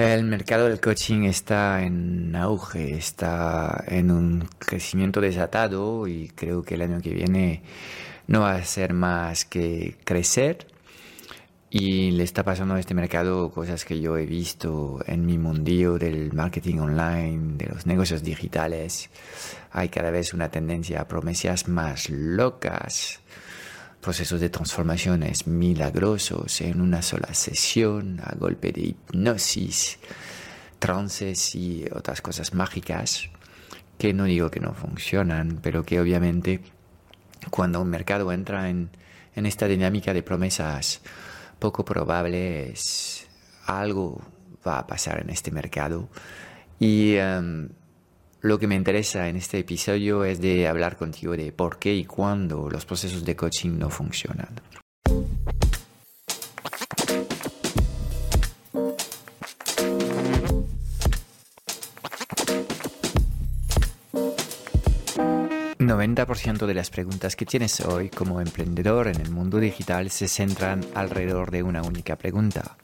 El mercado del coaching está en auge, está en un crecimiento desatado y creo que el año que viene no va a ser más que crecer. Y le está pasando a este mercado cosas que yo he visto en mi mundillo del marketing online, de los negocios digitales. Hay cada vez una tendencia a promesas más locas procesos de transformaciones milagrosos. En una sola sesión a golpe de hipnosis, trances y otras cosas mágicas que no digo que no funcionan, pero que obviamente cuando un mercado entra en, esta dinámica de promesas poco probables, algo va a pasar en este mercado. Y em, lo que me interesa en este episodio es de hablar contigo de por qué y cuándo los procesos de coaching no funcionan. ...90% de las preguntas que tienes hoy como emprendedor en el mundo digital se centran alrededor de una única pregunta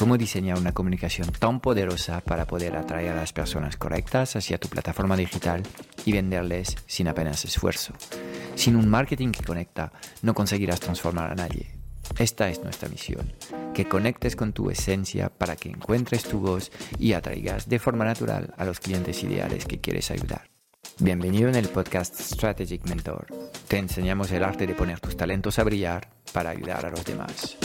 cómo diseñar una comunicación tan poderosa para poder atraer a las personas correctas hacia tu plataforma digital y venderles sin apenas esfuerzo. Sin un marketing que conecta, no conseguirás transformar a nadie. Esta es nuestra misión, que conectes con tu esencia para que encuentres tu voz y atraigas de forma natural a los clientes ideales que quieres ayudar. Bienvenido en el podcast Strategic Mentor. Te enseñamos el arte de poner tus talentos a brillar para ayudar a los demás.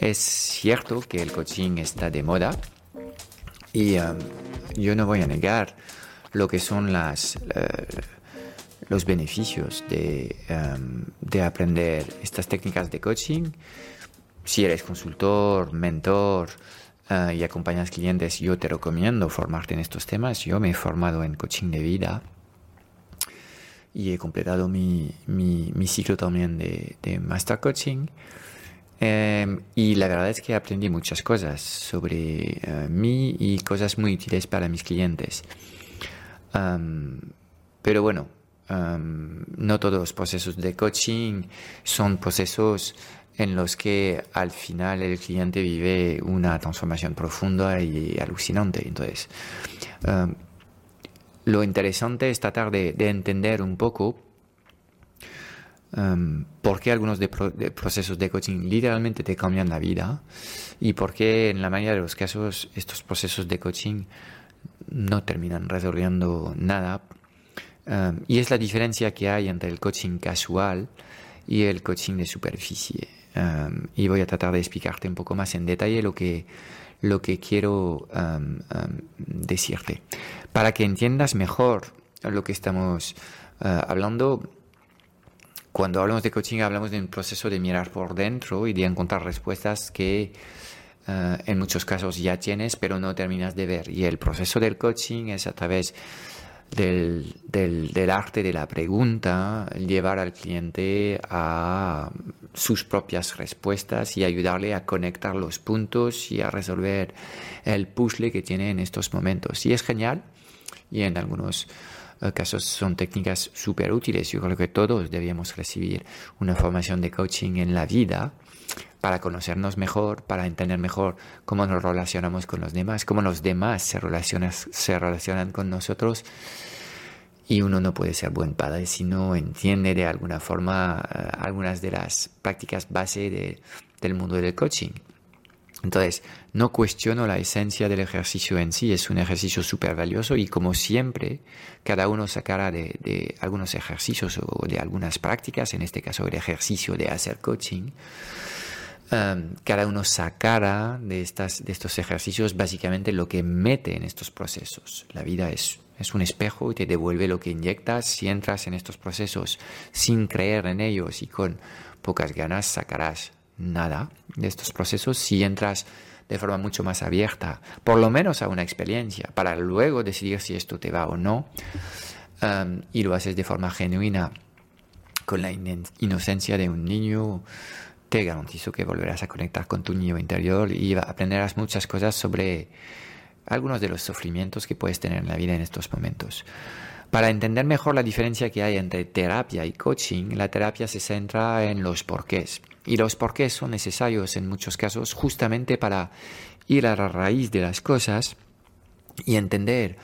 Es cierto que el coaching está de moda y um, yo no voy a negar lo que son las, eh, los beneficios de, um, de, aprender estas técnicas de coaching. Si eres consultor, mentor uh, y acompañas clientes, yo te recomiendo formarte en estos temas. Yo me he formado en coaching de vida y he completado mi, ciclo también de Master Coaching. Em, y la verdad es que aprendí muchas cosas sobre eh, mí y cosas muy útiles para mis clientes. pero bueno, no todos los procesos de coaching son procesos en los que al final el cliente vive una transformación profunda y alucinante. Entonces, lo interesante es tratar de entender un poco Um, por qué algunos de, procesos de coaching literalmente te cambian la vida y por qué en la mayoría de los casos estos procesos de coaching no terminan resolviendo nada. Um, y es la diferencia que hay entre el coaching casual y el coaching de superficie. Um, y voy a tratar de explicarte un poco más en detalle lo que, lo que quiero decirte. Para que entiendas mejor lo que estamos uh, hablando, cuando hablamos de coaching hablamos de un proceso de mirar por dentro y de encontrar respuestas que eh, en muchos casos ya tienes pero no terminas de ver. Y el proceso del coaching es a través del, del, arte de la pregunta, llevar al cliente a sus propias respuestas y ayudarle a conectar los puntos y a resolver el puzzle que tiene en estos momentos. Y es genial y en algunos casos son técnicas súper útiles. Yo creo que todos debíamos recibir una formación de coaching en la vida para conocernos mejor, para entender mejor cómo nos relacionamos con los demás, cómo los demás se relacionan, se relacionan con nosotros. Y uno no puede ser buen padre si no entiende de alguna forma eh, algunas de las prácticas base del mundo del coaching. Entonces, no cuestiono la esencia del ejercicio en sí, es un ejercicio súper valioso y como siempre, cada uno sacará de, algunos ejercicios o de algunas prácticas, en este caso el ejercicio de hacer coaching, um, cada uno sacará de, estas, de estos ejercicios básicamente lo que mete en estos procesos. La vida es, es un espejo y te devuelve lo que inyectas. Si entras en estos procesos sin creer en ellos y con pocas ganas, sacarás nada de estos procesos si entras de forma mucho más abierta, por lo menos a una experiencia, para luego decidir si esto te va o no, um, y lo haces de forma genuina, con la inocencia de un niño, te garantizo que volverás a conectar con tu niño interior y aprenderás muchas cosas sobre algunos de los sufrimientos que puedes tener en la vida en estos momentos. Para entender mejor la diferencia que hay entre terapia y coaching, la terapia se centra en los porqués. Y los porqués son necesarios en muchos casos justamente para ir a la raíz de las cosas y entender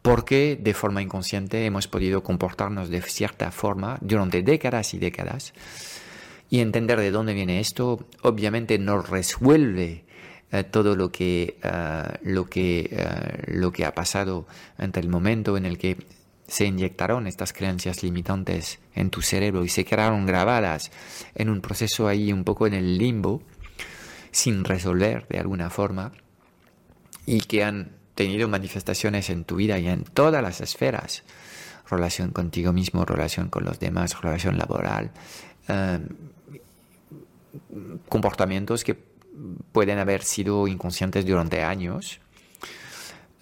por qué de forma inconsciente hemos podido comportarnos de cierta forma durante décadas y décadas. Y entender de dónde viene esto, obviamente no resuelve eh, todo lo que, eh, lo, que, eh, lo que ha pasado entre el momento en el que se inyectaron estas creencias limitantes en tu cerebro y se quedaron grabadas en un proceso ahí un poco en el limbo, sin resolver de alguna forma, y que han tenido manifestaciones en tu vida y en todas las esferas, relación contigo mismo, relación con los demás, relación laboral, em, comportamientos que pueden haber sido inconscientes durante años,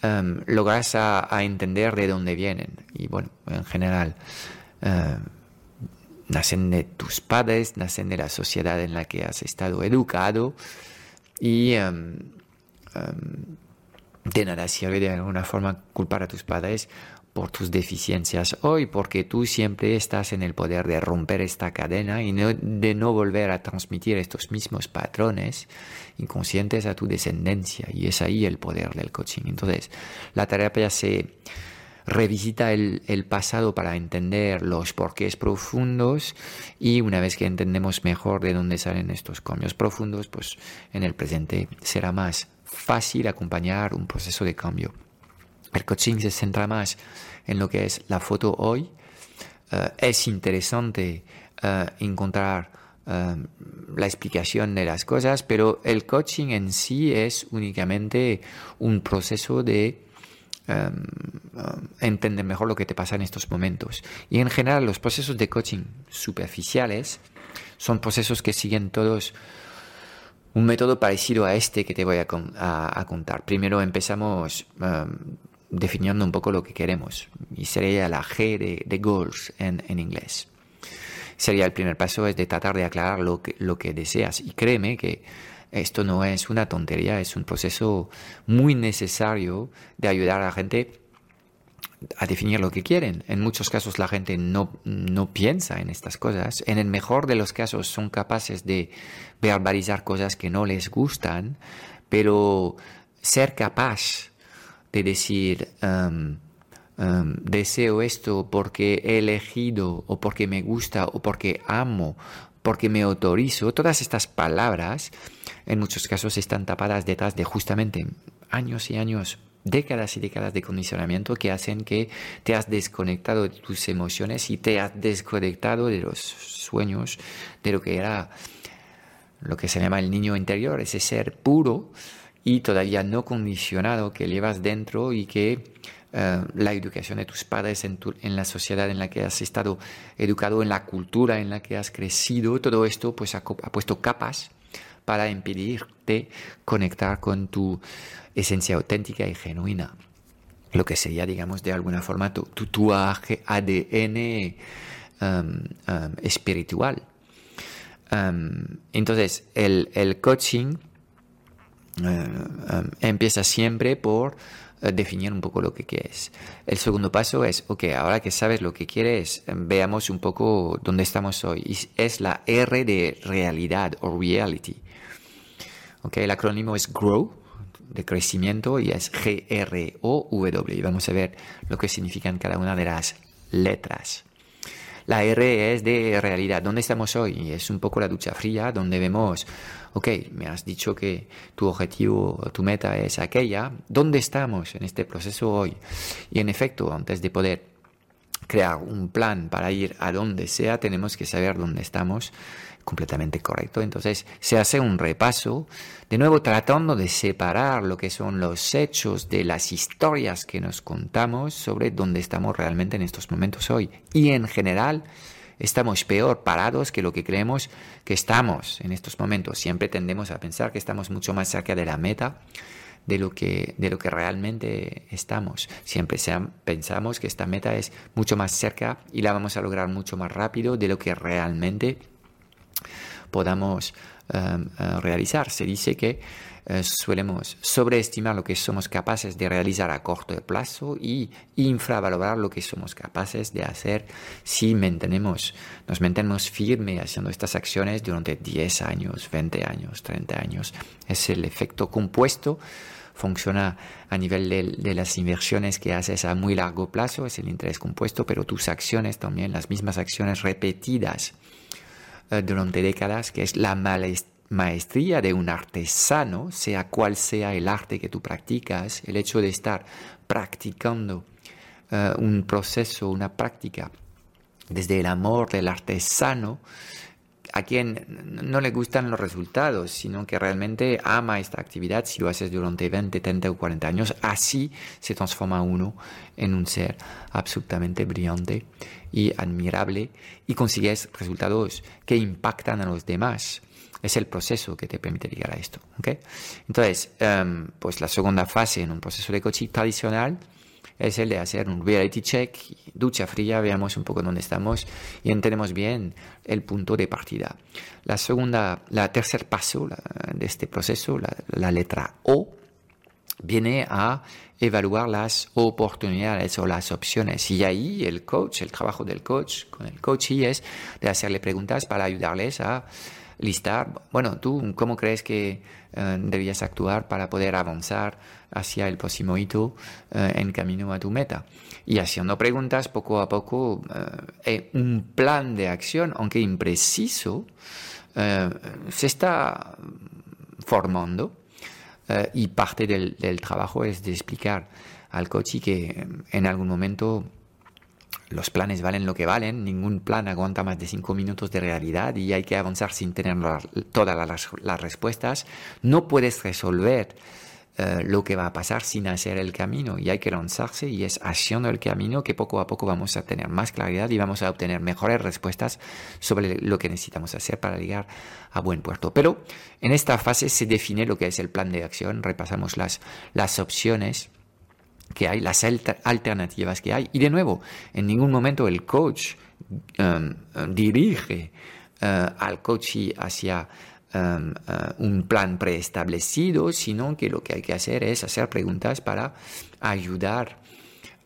um, logras a, entender de dónde vienen. Y bueno, en general, em, nacen de tus padres, nacen de la sociedad en la que has estado educado y de nada sirve de alguna forma culpar a tus padres por tus deficiencias hoy, porque tú siempre estás en el poder de romper esta cadena y de no volver a transmitir estos mismos patrones inconscientes a tu descendencia. Y es ahí el poder del coaching. Entonces, la terapia se revisita el, el pasado para entender los porqués profundos y una vez que entendemos mejor de dónde salen estos cambios profundos, pues en el presente será más fácil acompañar un proceso de cambio. El coaching se centra más en lo que es la foto hoy. Eh, es interesante eh, encontrar eh, la explicación de las cosas, pero el coaching en sí es únicamente un proceso de entender mejor lo que te pasa en estos momentos. Y en general los procesos de coaching superficiales son procesos que siguen todos un método parecido a este que te voy a, contar. Primero empezamos definiendo un poco lo que queremos y sería la G de, goals en, inglés. Sería el primer paso es de tratar de aclarar lo que, lo que deseas y créeme que esto no es una tontería, es un proceso muy necesario de ayudar a la gente a definir lo que quieren. En muchos casos la gente no, no piensa en estas cosas. En el mejor de los casos son capaces de verbalizar cosas que no les gustan, pero ser capaz de decir um, um, deseo esto porque he elegido o porque me gusta o porque amo, porque me autorizo, todas estas palabras en muchos casos están tapadas detrás de justamente años y años décadas y décadas de condicionamiento que hacen que te has desconectado de tus emociones y te has desconectado de los sueños, de lo que era lo que se llama el niño interior, ese ser puro y todavía no condicionado que llevas dentro y que eh, la educación de tus padres en, en, la sociedad en la que has estado educado, en la cultura en la que has crecido, todo esto pues ha, puesto capas para impedirte conectar con tu esencia auténtica y genuina. Lo que sería, digamos, de alguna forma tu, tu, ADN um, um, espiritual. Um, entonces, el, el coaching empieza siempre por uh, definir un poco lo que quieres. El segundo paso es, ok, ahora que sabes lo que quieres, veamos un poco dónde estamos hoy. es la R de realidad o reality. Okay, el acrónimo es GROW, de crecimiento, y es G-R-O-W. Vamos a ver lo que significan cada una de las letras. La R es de realidad. ¿Dónde estamos hoy? Es un poco la ducha fría donde vemos, ok, me has dicho que tu objetivo, tu meta es aquella. ¿Dónde estamos en este proceso hoy? Y en efecto, antes de poder crear un plan para ir a donde sea, tenemos que saber dónde estamos completamente correcto. Entonces se hace un repaso, de nuevo tratando de separar lo que son los hechos de las historias que nos contamos sobre dónde estamos realmente en estos momentos hoy. Y en general estamos peor parados que lo que creemos que estamos en estos momentos. Siempre tendemos a pensar que estamos mucho más cerca de la meta de lo que, de lo que realmente estamos. Siempre pensamos que esta meta es mucho más cerca y la vamos a lograr mucho más rápido de lo que realmente podamos em, eh, realizar. Se dice que eh, solemos sobreestimar lo que somos capaces de realizar a corto plazo y infravalorar lo que somos capaces de hacer si mantenemos, nos mantenemos firmes haciendo estas acciones durante 10 años, 20 años, 30 años. Es el efecto compuesto funciona a nivel de, las inversiones que haces a muy largo plazo, es el interés compuesto, pero tus acciones también, las mismas acciones repetidas eh, durante décadas, que es la maestría de un artesano, sea cual sea el arte que tú practicas, el hecho de estar practicando eh, un proceso, una práctica desde el amor del artesano, a quien no le gustan los resultados, sino que realmente ama esta actividad, si lo haces durante 20, 30 o 40 años, así se transforma uno en un ser absolutamente brillante y admirable y consigues resultados que impactan a los demás. Es el proceso que te permite llegar a esto. Entonces, em, pues la segunda fase en un proceso de coaching tradicional es el de hacer un reality check, ducha fría, veamos un poco dónde estamos y entendemos bien el punto de partida. La segunda, la tercer paso de este proceso, la, letra O, viene a evaluar las oportunidades o las opciones. Y ahí el coach, el trabajo del coach con el coach es de hacerle preguntas para ayudarles a listar, bueno, tú cómo crees que eh, debías actuar para poder avanzar hacia el próximo hito eh, en camino a tu meta. Y haciendo preguntas poco a poco, eh, un plan de acción, aunque impreciso, se está formando y parte del, del trabajo es de explicar al coach que en algún momento los planes valen lo que valen, ningún plan aguanta más de cinco minutos de realidad y hay que avanzar sin tener todas las, respuestas. No puedes resolver eh, lo que va a pasar sin hacer el camino y hay que lanzarse y es haciendo el camino que poco a poco vamos a tener más claridad y vamos a obtener mejores respuestas sobre lo que necesitamos hacer para llegar a buen puerto. Pero en esta fase se define lo que es el plan de acción, repasamos las, las opciones que hay, las alternativas que hay. Y de nuevo, en ningún momento el coach um, dirige uh, al coach hacia um, uh, un plan preestablecido, sino que lo que hay que hacer es hacer preguntas para ayudar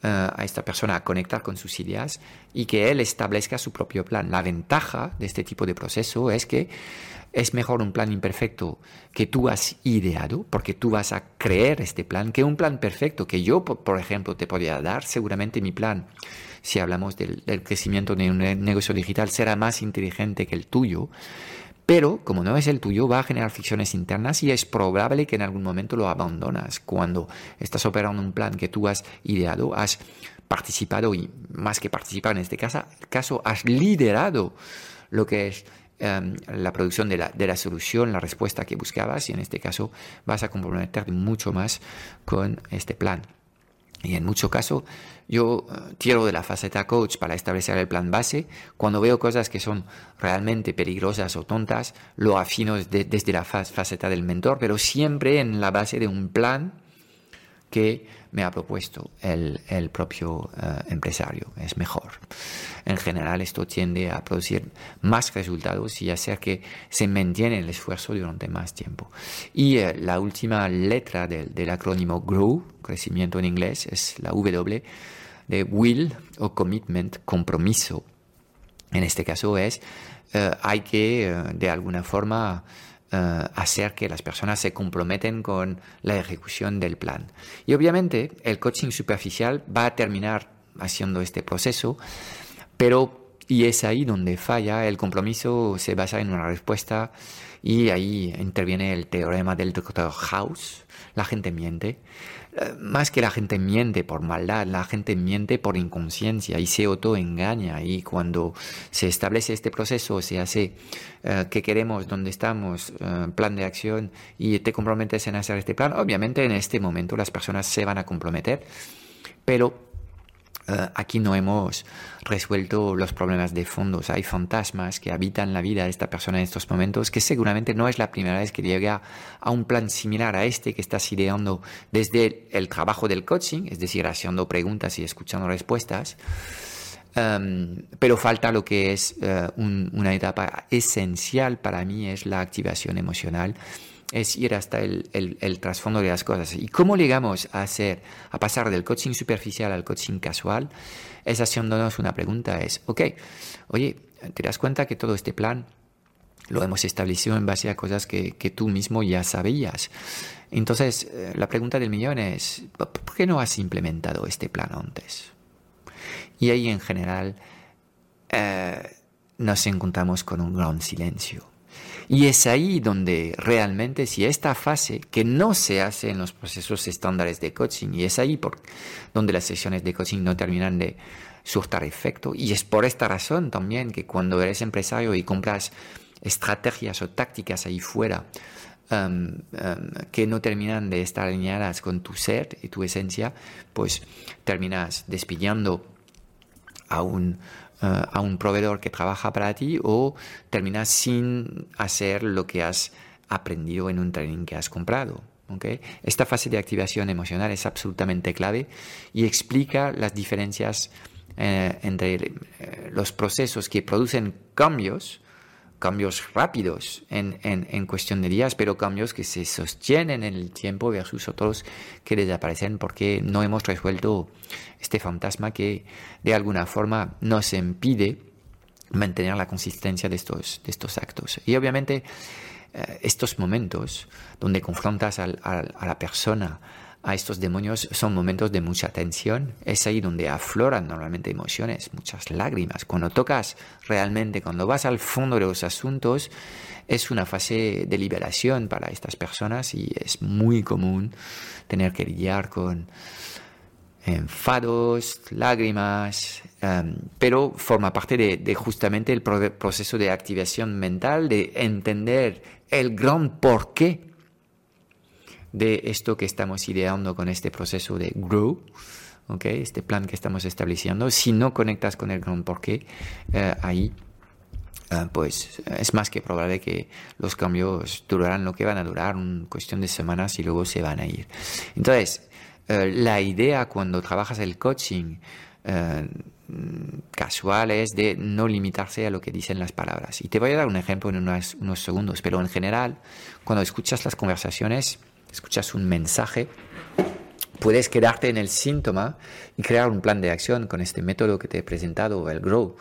uh, a esta persona a conectar con sus ideas y que él establezca su propio plan. La ventaja de este tipo de proceso es que es mejor un plan imperfecto que tú has ideado, porque tú vas a creer este plan, que un plan perfecto que yo, por ejemplo, te podría dar. Seguramente mi plan, si hablamos del, crecimiento de un negocio digital, será más inteligente que el tuyo. Pero como no es el tuyo, va a generar fricciones internas y es probable que en algún momento lo abandonas. Cuando estás operando un plan que tú has ideado, has participado y más que participar en este caso, caso has liderado lo que es Em, la producción de la, de la, solución, la respuesta que buscabas y en este caso vas a comprometerte mucho más con este plan. Y en mucho caso yo eh, tiro de la faceta coach para establecer el plan base. Cuando veo cosas que son realmente peligrosas o tontas, lo afino desde la faceta del mentor, pero siempre en la base de un plan que me ha propuesto el, el propio eh, empresario. Es mejor. En general esto tiende a producir más resultados y hacer que se mantiene el esfuerzo durante más tiempo. Y eh, la última letra del, del acrónimo GROW, crecimiento en inglés, es la W de will o commitment, compromiso. En este caso es, eh, hay que de alguna forma eh, hacer que las personas se comprometen con la ejecución del plan. Y obviamente el coaching superficial va a terminar haciendo este proceso, pero y es ahí donde falla, el compromiso se basa en una respuesta y ahí interviene el teorema del doctor House, la gente miente. Más que la gente miente por maldad, la gente miente por inconsciencia y se autoengaña. Y cuando se establece este proceso, se hace eh, qué queremos, dónde estamos, eh, plan de acción. Y te comprometes en hacer este plan, obviamente en este momento las personas se van a comprometer, pero eh, aquí no hemos resuelto los problemas de fondos. Hay fantasmas que habitan la vida de esta persona en estos momentos que seguramente no es la primera vez que llega a un plan similar a este que estás ideando desde el trabajo del coaching, es decir, haciendo preguntas y escuchando respuestas. Em, pero falta lo que es eh, una etapa esencial para mí, es la activación emocional, es ir hasta el, trasfondo de las cosas. ¿Y cómo llegamos a hacer, a pasar del coaching superficial al coaching casual? Es haciéndonos una pregunta, es, ok, oye, ¿te das cuenta que todo este plan lo hemos establecido en base a cosas que, que tú mismo ya sabías? Entonces, eh, la pregunta del millón es, ¿por qué no has implementado este plan antes? Y ahí en general eh, nos encontramos con un gran silencio. Y es ahí donde realmente si esta fase que no se hace en los procesos estándares de coaching, y es ahí por, donde las sesiones de coaching no terminan de surtar efecto, y es por esta razón también que cuando eres empresario y compras estrategias o tácticas ahí fuera um, um, que no terminan de estar alineadas con tu ser y tu esencia, pues terminas despidiendo a un, eh, a un proveedor que trabaja para ti o terminas sin hacer lo que has aprendido en un training que has comprado. ¿okay? Esta fase de activación emocional es absolutamente clave y explica las diferencias eh, entre eh, los procesos que producen cambios cambios rápidos en, cuestión de días, pero cambios que se sostienen en el tiempo versus otros que desaparecen porque no hemos resuelto este fantasma que de alguna forma nos impide mantener la consistencia de estos, de estos actos. Y obviamente eh, estos momentos donde confrontas a la persona a estos demonios son momentos de mucha tensión. Es ahí donde afloran normalmente emociones, muchas lágrimas. Cuando tocas realmente, cuando vas al fondo de los asuntos, es una fase de liberación para estas personas y es muy común tener que lidiar con enfados, lágrimas, em, pero forma parte de, de, justamente el proceso de activación mental, de entender el gran porqué de esto que estamos ideando con este proceso de grow, ¿okay? este plan que estamos estableciendo. Si no conectas con el gran porqué, eh, ahí eh, pues es más que probable que los cambios durarán lo que van a durar, una cuestión de semanas y luego se van a ir. Entonces, eh, la idea cuando trabajas el coaching casual es de no limitarse a lo que dicen las palabras. Y te voy a dar un ejemplo en unos segundos, pero en general, cuando escuchas las conversaciones, escuchas un mensaje, puedes quedarte en el síntoma y crear un plan de acción con este método que te he presentado, el GROW.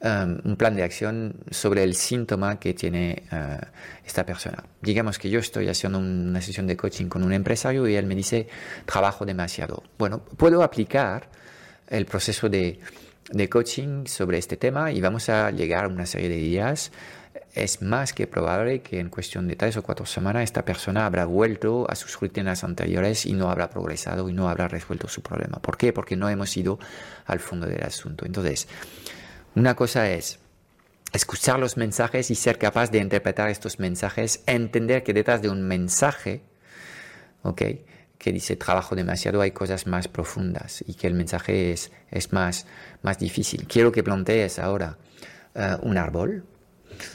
Um, un plan de acción sobre el síntoma que tiene uh, esta persona. Digamos que yo estoy haciendo una sesión de coaching con un empresario y él me dice, trabajo demasiado. Bueno, puedo aplicar el proceso de, de coaching sobre este tema y vamos a llegar a una serie de días es más que probable que en cuestión de tres o cuatro semanas esta persona habrá vuelto a sus rutinas anteriores y no habrá progresado y no habrá resuelto su problema. ¿Por qué? Porque no hemos ido al fondo del asunto. Entonces, una cosa es escuchar los mensajes y ser capaz de interpretar estos mensajes, entender que detrás de un mensaje, ¿ok? que dice trabajo demasiado, hay cosas más profundas y que el mensaje es, es más, más difícil. Quiero que plantees ahora eh, un árbol,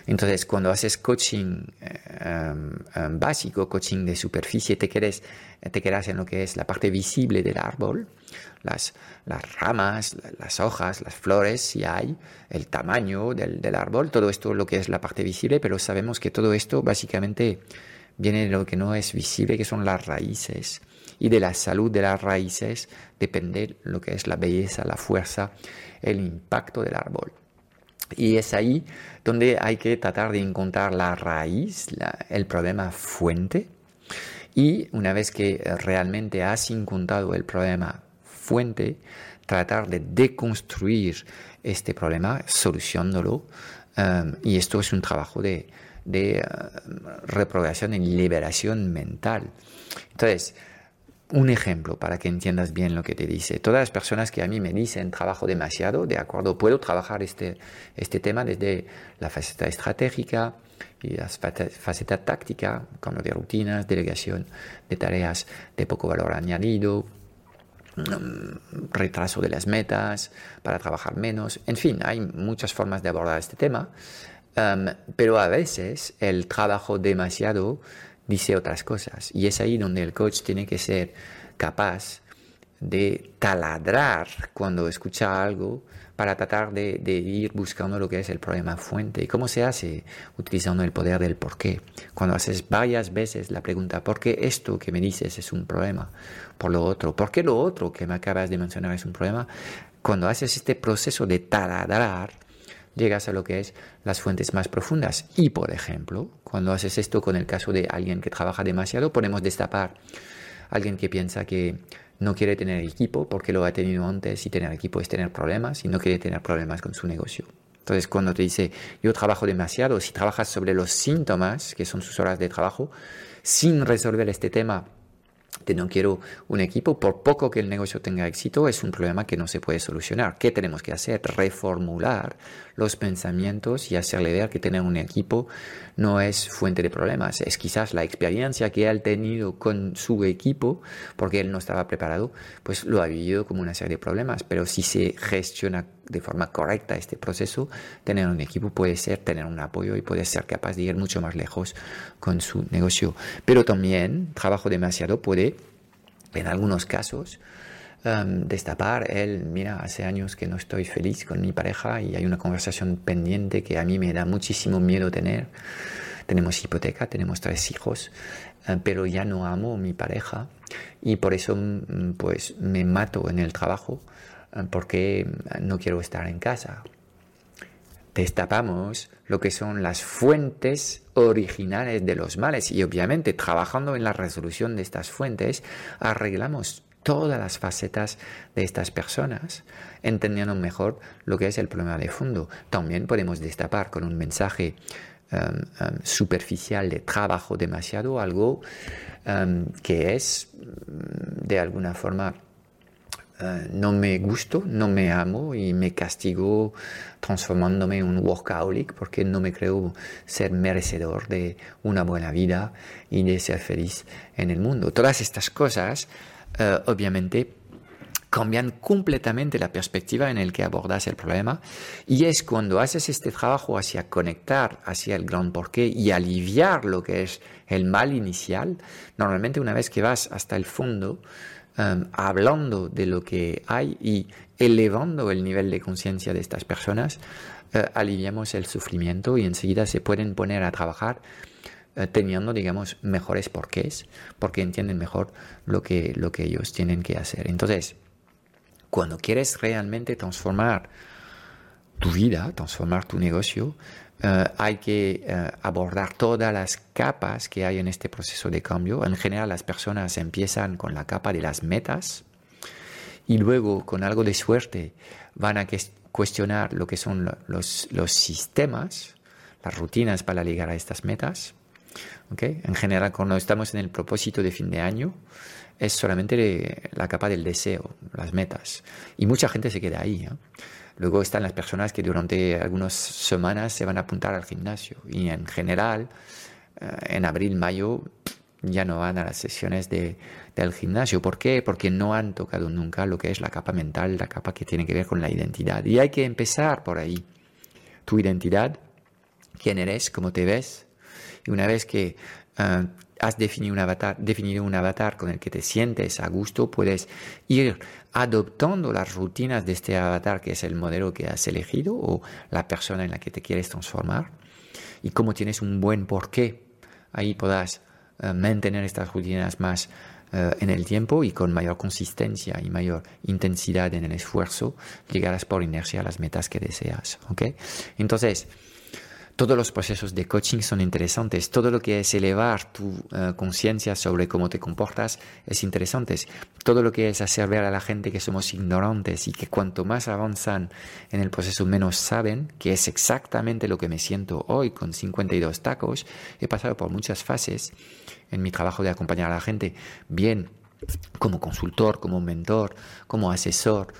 entonces, cuando haces coaching eh, em, em, básico, coaching de superficie, te, quedes, te quedas en lo que es la parte visible del árbol, las, ramas, las hojas, las flores, si hay, el tamaño del, del árbol, todo esto lo que es la parte visible, pero sabemos que todo esto básicamente viene de lo que no es visible, que son las raíces. Y de la salud de las raíces depende lo que es la belleza, la fuerza, el impacto del árbol. Y es ahí donde hay que tratar de encontrar la raíz, el problema fuente. Y una vez que realmente has encontrado el problema fuente, tratar de deconstruir este problema, solucionándolo. Um, y esto es un trabajo de, de uh, y liberación mental. Entonces, un ejemplo para que entiendas bien lo que te dice. Todas las personas que a mí me dicen trabajo demasiado, de acuerdo, puedo trabajar este, este tema desde la faceta estratégica y la faceta táctica, cambio de rutinas, delegación de tareas de poco valor añadido, mm, retraso de las metas para trabajar menos. En fin, hay muchas formas de abordar este tema, pero a veces el trabajo demasiado dice otras cosas. Y es ahí donde el coach tiene que ser capaz de taladrar cuando escucha algo para tratar de, ir buscando lo que es el problema fuente. ¿Y cómo se hace? Utilizando el poder del por qué. Cuando haces varias veces la pregunta, ¿por qué esto que me dices es un problema? Por lo otro, ¿por qué lo otro que me acabas de mencionar es un problema? Cuando haces este proceso de taladrar, llegas a lo que es las fuentes más profundas. Y, por ejemplo, cuando haces esto con el caso de alguien que trabaja demasiado, podemos destapar alguien que piensa que no quiere tener equipo porque lo ha tenido antes y tener equipo es tener problemas y no quiere tener problemas con su negocio. Entonces, cuando te dice yo trabajo demasiado, si trabajas sobre los síntomas, que son sus horas de trabajo, sin resolver este tema no quiero un equipo, por poco que el negocio tenga éxito, es un problema que no se puede solucionar. ¿Qué tenemos que hacer? Reformular los pensamientos y hacerle ver que tener un equipo no es fuente de problemas. Es quizás la experiencia que él ha tenido con su equipo, porque él no estaba preparado, pues lo ha vivido como una serie de problemas. Pero si se gestiona de forma correcta este proceso, tener un equipo puede ser tener un apoyo y puede ser capaz de ir mucho más lejos con su negocio. Pero también trabajo demasiado puede, en algunos casos, um, destapar el, mira, hace años que no estoy feliz con mi pareja y hay una conversación pendiente que a mí me da muchísimo miedo tener. Tenemos hipoteca, tenemos tres hijos, uh, pero ya no amo a mi pareja y por eso mm, pues me mato en el trabajo porque no quiero estar en casa. Destapamos lo que son las fuentes originales de los males y obviamente trabajando en la resolución de estas fuentes arreglamos todas las facetas de estas personas, entendiendo mejor lo que es el problema de fondo. También podemos destapar con un mensaje um, um, superficial de trabajo demasiado algo um, que es mm, de alguna forma eh, no me gusto, no me amo y me castigo transformándome en un workaholic porque no me creo ser merecedor de una buena vida y de ser feliz en el mundo. Todas estas cosas, eh, obviamente, cambian completamente la perspectiva en el que abordas el problema y es cuando haces este trabajo hacia conectar hacia el gran porqué y aliviar lo que es el mal inicial, normalmente una vez que vas hasta el fondo, Em, hablando de lo que hay y elevando el nivel de conciencia de estas personas, eh, aliviamos el sufrimiento y enseguida se pueden poner a trabajar eh, teniendo, digamos, mejores porqués, porque entienden mejor lo que, lo que ellos tienen que hacer. Entonces, cuando quieres realmente transformar tu vida, transformar tu negocio, eh, hay que eh, abordar todas las capas que hay en este proceso de cambio. En general las personas empiezan con la capa de las metas y luego con algo de suerte van a cuestionar lo que son los, sistemas, las rutinas para llegar a estas metas. ¿Okay? En general cuando estamos en el propósito de fin de año es solamente la capa del deseo, las metas. Y mucha gente se queda ahí. Luego están las personas que durante algunas semanas se van a apuntar al gimnasio y en general eh, en abril, mayo ya no van a las sesiones de, del gimnasio. ¿Por qué? Porque no han tocado nunca lo que es la capa mental, la capa que tiene que ver con la identidad. Y hay que empezar por ahí. Tu identidad, quién eres, cómo te ves. Y una vez que eh, has definido un, avatar, definido un avatar con el que te sientes a gusto, puedes ir adoptando las rutinas de este avatar que es el modelo que has elegido o la persona en la que te quieres transformar. Y como tienes un buen porqué, ahí podrás eh, mantener estas rutinas más eh, en el tiempo y con mayor consistencia y mayor intensidad en el esfuerzo, llegarás por inercia a las metas que deseas. ¿okay? Entonces, todos los procesos de coaching son interesantes. Todo lo que es elevar tu eh, conciencia sobre cómo te comportas es interesante. Todo lo que es hacer ver a la gente que somos ignorantes y que cuanto más avanzan en el proceso menos saben, que es exactamente lo que me siento hoy con 52 tacos. He pasado por muchas fases en mi trabajo de acompañar a la gente, bien como consultor, como mentor, como asesor.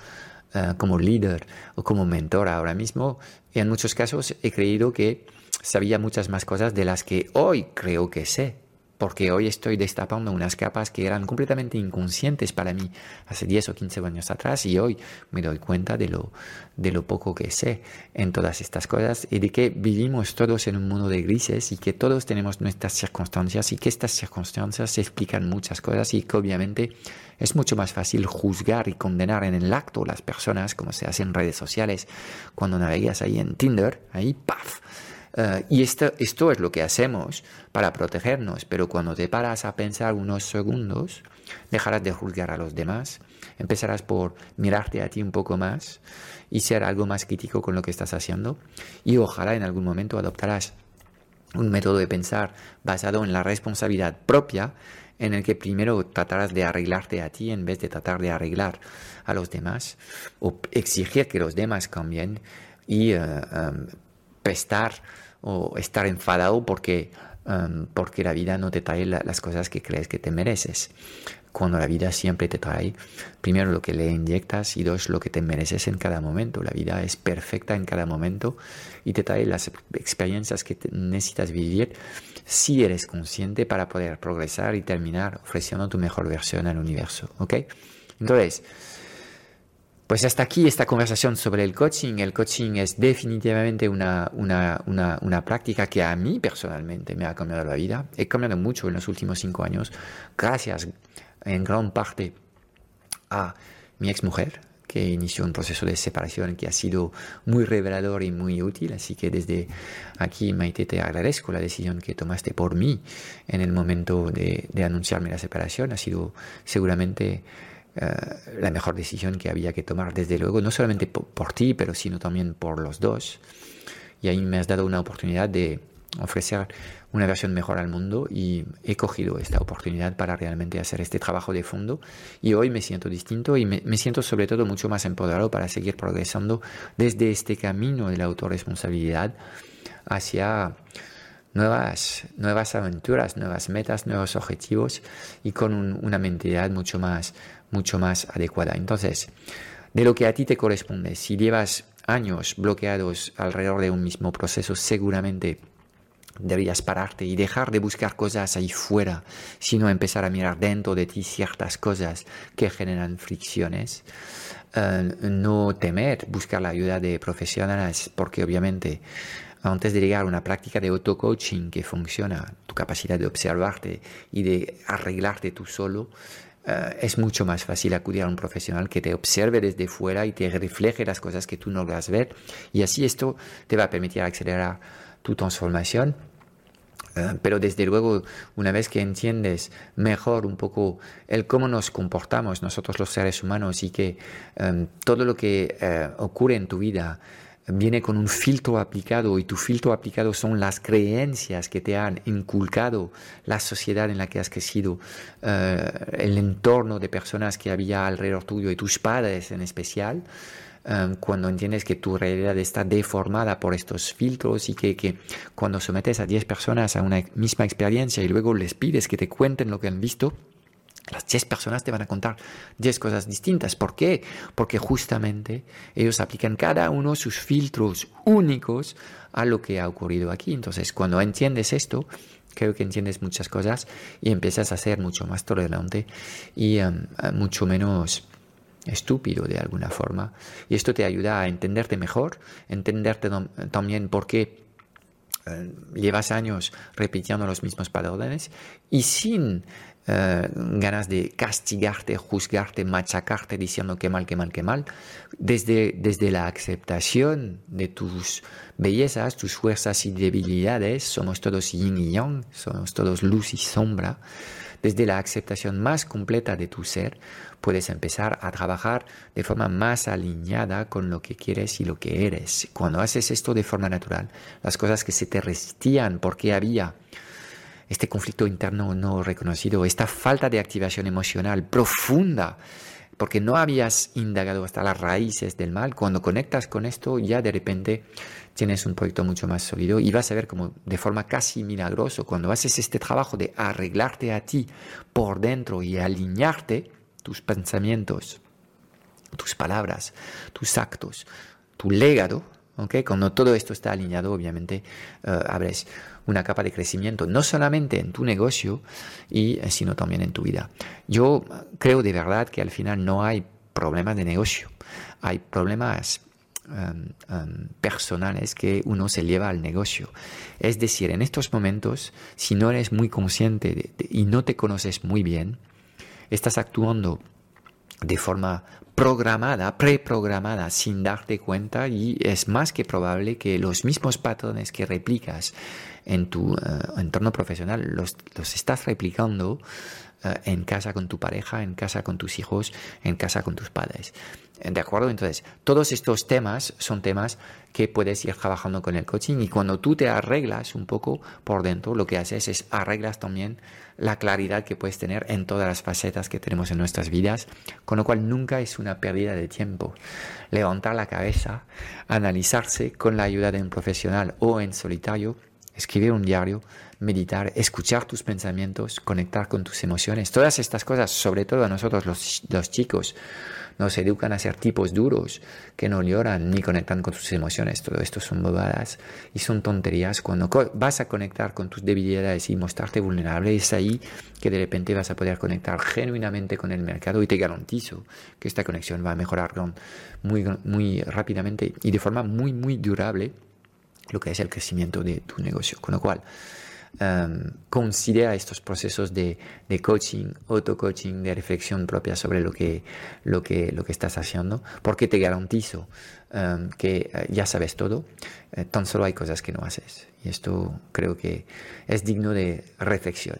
Eh, como líder o como mentor ahora mismo, y en muchos casos he creído que sabía muchas más cosas de las que hoy creo que sé. Porque hoy estoy destapando unas capas que eran completamente inconscientes para mí hace 10 o 15 años atrás y hoy me doy cuenta de lo, de lo poco que sé en todas estas cosas y de que vivimos todos en un mundo de grises y que todos tenemos nuestras circunstancias y que estas circunstancias explican muchas cosas y que obviamente es mucho más fácil juzgar y condenar en el acto las personas como se hace en redes sociales cuando navegas ahí en Tinder, ahí, ¡paf! Eh, y esto, esto es lo que hacemos para protegernos, pero cuando te paras a pensar unos segundos, dejarás de juzgar a los demás, empezarás por mirarte a ti un poco más y ser algo más crítico con lo que estás haciendo y ojalá en algún momento adoptarás un método de pensar basado en la responsabilidad propia en el que primero tratarás de arreglarte a ti en vez de tratar de arreglar a los demás o exigir que los demás cambien y uh, prestar o estar enfadado porque, um, porque la vida no te trae las cosas que crees que te mereces. Cuando la vida siempre te trae, primero lo que le inyectas y dos lo que te mereces en cada momento. La vida es perfecta en cada momento y te trae las experiencias que necesitas vivir si eres consciente para poder progresar y terminar ofreciendo tu mejor versión al universo. ¿Ok? Entonces, pues hasta aquí esta conversación sobre el coaching. El coaching es definitivamente una, una, una, práctica que a mí personalmente me ha cambiado la vida. He cambiado mucho en los últimos cinco años, gracias en gran parte a mi ex mujer, que inició un proceso de separación que ha sido muy revelador y muy útil. Así que desde aquí, Maite, te agradezco la decisión que tomaste por mí en el momento de, de anunciarme la separación. Ha sido seguramente eh, la mejor decisión que había que tomar, desde luego, no solamente por, ti, pero sino también por los dos. Y ahí me has dado una oportunidad de ofrecer una versión mejor al mundo y he cogido esta oportunidad para realmente hacer este trabajo de fondo y hoy me siento distinto y me, siento sobre todo mucho más empoderado para seguir progresando desde este camino de la autorresponsabilidad hacia nuevas, nuevas aventuras, nuevas metas, nuevos objetivos y con una mentalidad mucho más, mucho más adecuada. Entonces, de lo que a ti te corresponde, si llevas años bloqueados alrededor de un mismo proceso, seguramente deberías pararte y dejar de buscar cosas ahí fuera, sino empezar a mirar dentro de ti ciertas cosas que generan fricciones. Eh, no temer buscar la ayuda de profesionales, porque obviamente antes de llegar a una práctica de auto-coaching que funciona, tu capacidad de observarte y de arreglarte tú solo, eh, es mucho más fácil acudir a un profesional que te observe desde fuera y te refleje las cosas que tú no logras ver. Y así esto te va a permitir acelerar tu transformación. Eh, pero desde luego, una vez que entiendes mejor un poco el cómo nos comportamos nosotros los seres humanos y que eh, todo lo que ocurre en tu vida viene con un filtro aplicado y tu filtro aplicado son las creencias que te han inculcado la sociedad en la que has crecido, eh, el entorno de personas que había alrededor tuyo y tus padres en especial. Eh, cuando entiendes que tu realidad está deformada por estos filtros y que, que cuando sometes a 10 personas a una misma experiencia y luego les pides que te cuenten lo que han visto, las 10 personas te van a contar 10 cosas distintas. ¿Por qué? Porque justamente ellos aplican cada uno sus filtros únicos a lo que ha ocurrido aquí. Entonces, cuando entiendes esto, creo que entiendes muchas cosas y empiezas a ser mucho más tolerante y um, mucho menos estúpido de alguna forma. Y esto te ayuda a entenderte mejor, entenderte también por qué eh, llevas años repitiendo los mismos patrones y sin eh, ganas de castigarte, juzgarte, machacarte diciendo que mal, que mal, que mal, desde, desde la aceptación de tus bellezas, tus fuerzas y debilidades, somos todos yin y yang, somos todos luz y sombra, desde la aceptación más completa de tu ser, puedes empezar a trabajar de forma más alineada con lo que quieres y lo que eres. Cuando haces esto de forma natural, las cosas que se te resistían porque había este conflicto interno no reconocido, esta falta de activación emocional profunda, porque no habías indagado hasta las raíces del mal, cuando conectas con esto ya de repente tienes un proyecto mucho más sólido y vas a ver como de forma casi milagrosa, cuando haces este trabajo de arreglarte a ti por dentro y alinearte tus pensamientos, tus palabras, tus actos, tu legado, ¿okay? Cuando todo esto está alineado, obviamente, uh, abres una capa de crecimiento, no solamente en tu negocio, y, eh, sino también en tu vida. Yo creo de verdad que al final no hay problemas de negocio, hay problemas um, um, personales que uno se lleva al negocio. Es decir, en estos momentos, si no eres muy consciente y no te conoces muy bien, estás actuando de forma programada, preprogramada, sin darte cuenta y es más que probable que los mismos patrones que replicas en tu uh, entorno profesional los, los estás replicando uh, en casa con tu pareja, en casa con tus hijos, en casa con tus padres. ¿De acuerdo? Entonces, todos estos temas son temas que puedes ir trabajando con el coaching y cuando tú te arreglas un poco por dentro, lo que haces es arreglas también la claridad que puedes tener en todas las facetas que tenemos en nuestras vidas, con lo cual nunca es una pérdida de tiempo. Levantar la cabeza, analizarse con la ayuda de un profesional o en solitario, escribir un diario, meditar, escuchar tus pensamientos, conectar con tus emociones, todas estas cosas, sobre todo a nosotros los, chicos, nos educan a ser tipos duros que no lloran ni conectan con sus emociones. Todo esto son bobadas y son tonterías. Cuando vas a conectar con tus debilidades y mostrarte vulnerable, es ahí que de repente vas a poder conectar genuinamente con el mercado y te garantizo que esta conexión va a mejorar muy, muy rápidamente y de forma muy, muy durable lo que es el crecimiento de tu negocio. Con lo cual, um, considera estos procesos de, coaching, auto-coaching, de reflexión propia sobre lo que, lo que, lo que estás haciendo, porque te garantizo um, que uh, ya sabes todo, uh, tan solo hay cosas que no haces. Y esto creo que es digno de reflexión.